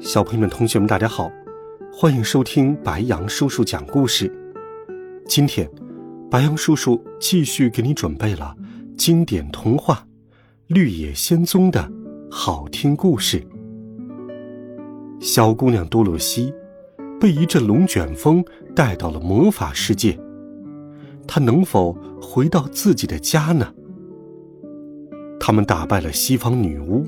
小朋友们、同学们，大家好，欢迎收听白羊叔叔讲故事。今天，白羊叔叔继续给你准备了经典童话《绿野仙踪》的好听故事。小姑娘多萝西被一阵龙卷风带到了魔法世界，她能否回到自己的家呢？他们打败了西方女巫，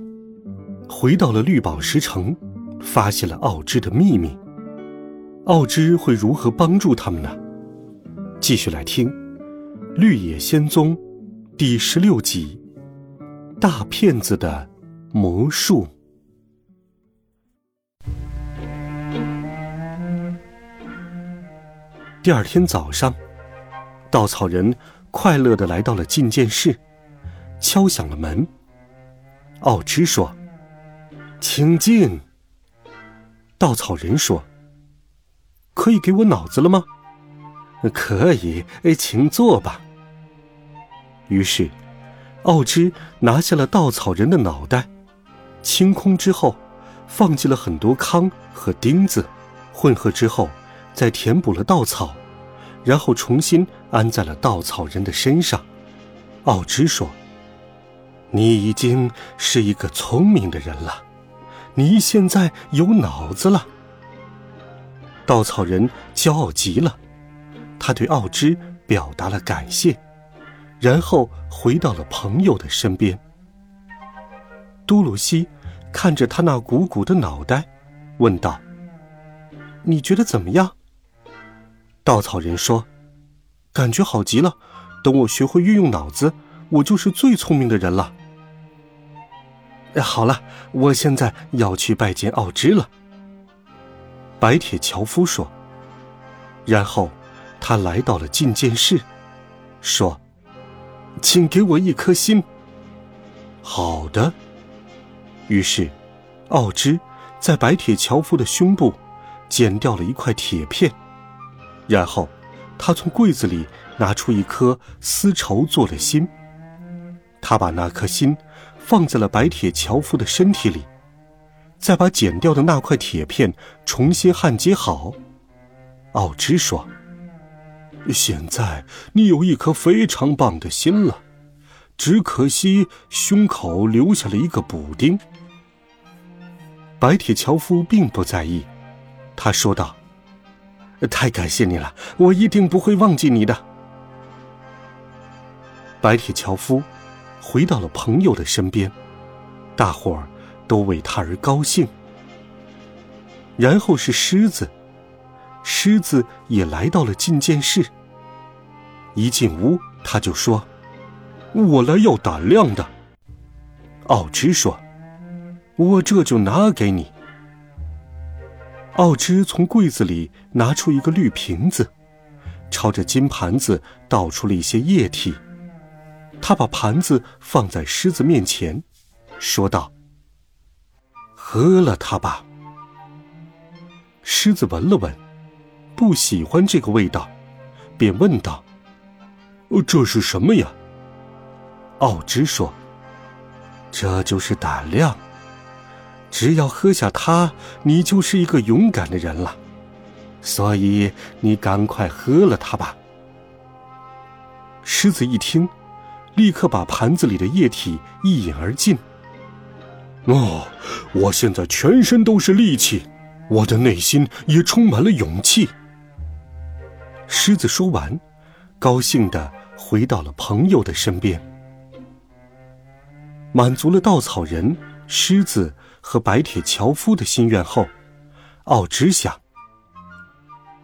回到了绿宝石城。发现了奥芝的秘密，奥芝会如何帮助他们呢？继续来听《绿野仙踪》第十六集《大骗子的魔术》。第二天早上，稻草人快乐的来到了觐见室，敲响了门。奥芝说：“请进。”稻草人说：“可以给我脑子了吗？”“可以，请坐吧。”于是，奥芝拿下了稻草人的脑袋，清空之后，放进了很多糠和钉子，混合之后，再填补了稻草，然后重新安在了稻草人的身上。奥芝说：“你已经是一个聪明的人了。”你现在有脑子了。稻草人骄傲极了，他对奥芝表达了感谢，然后回到了朋友的身边。多鲁西看着他那鼓鼓的脑袋，问道：“你觉得怎么样？”稻草人说：“感觉好极了。等我学会运用脑子，我就是最聪明的人了。”好了，我现在要去拜见奥芝了。白铁樵夫说。然后，他来到了觐见室，说：“请给我一颗心。”好的。于是，奥芝在白铁樵夫的胸部剪掉了一块铁片，然后，他从柜子里拿出一颗丝绸做的心。他把那颗心。放在了白铁樵夫的身体里，再把剪掉的那块铁片重新焊接好。奥芝说：“现在你有一颗非常棒的心了，只可惜胸口留下了一个补丁。”白铁樵夫并不在意，他说道：“太感谢你了，我一定不会忘记你的。”白铁樵夫。回到了朋友的身边，大伙儿都为他而高兴。然后是狮子，狮子也来到了觐见室。一进屋，他就说：“我来要胆量的。”奥芝说：“我这就拿给你。”奥芝从柜子里拿出一个绿瓶子，朝着金盘子倒出了一些液体。他把盘子放在狮子面前，说道：“喝了它吧。”狮子闻了闻，不喜欢这个味道，便问道：“这是什么呀？”奥芝说：“这就是胆量，只要喝下它，你就是一个勇敢的人了。所以你赶快喝了它吧。”狮子一听。立刻把盘子里的液体一饮而尽。哦，我现在全身都是力气，我的内心也充满了勇气。狮子说完，高兴的回到了朋友的身边。满足了稻草人、狮子和白铁樵夫的心愿后，奥芝想：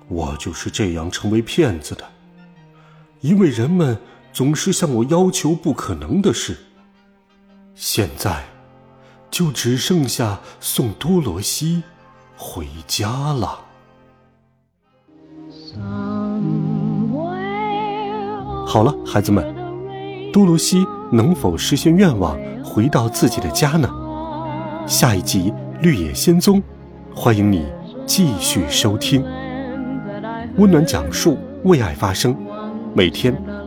我就是这样成为骗子的，因为人们。总是向我要求不可能的事。现在，就只剩下送多罗西回家了。好了，孩子们，多罗西能否实现愿望，回到自己的家呢？下一集《绿野仙踪》，欢迎你继续收听。温暖讲述，为爱发声。每天，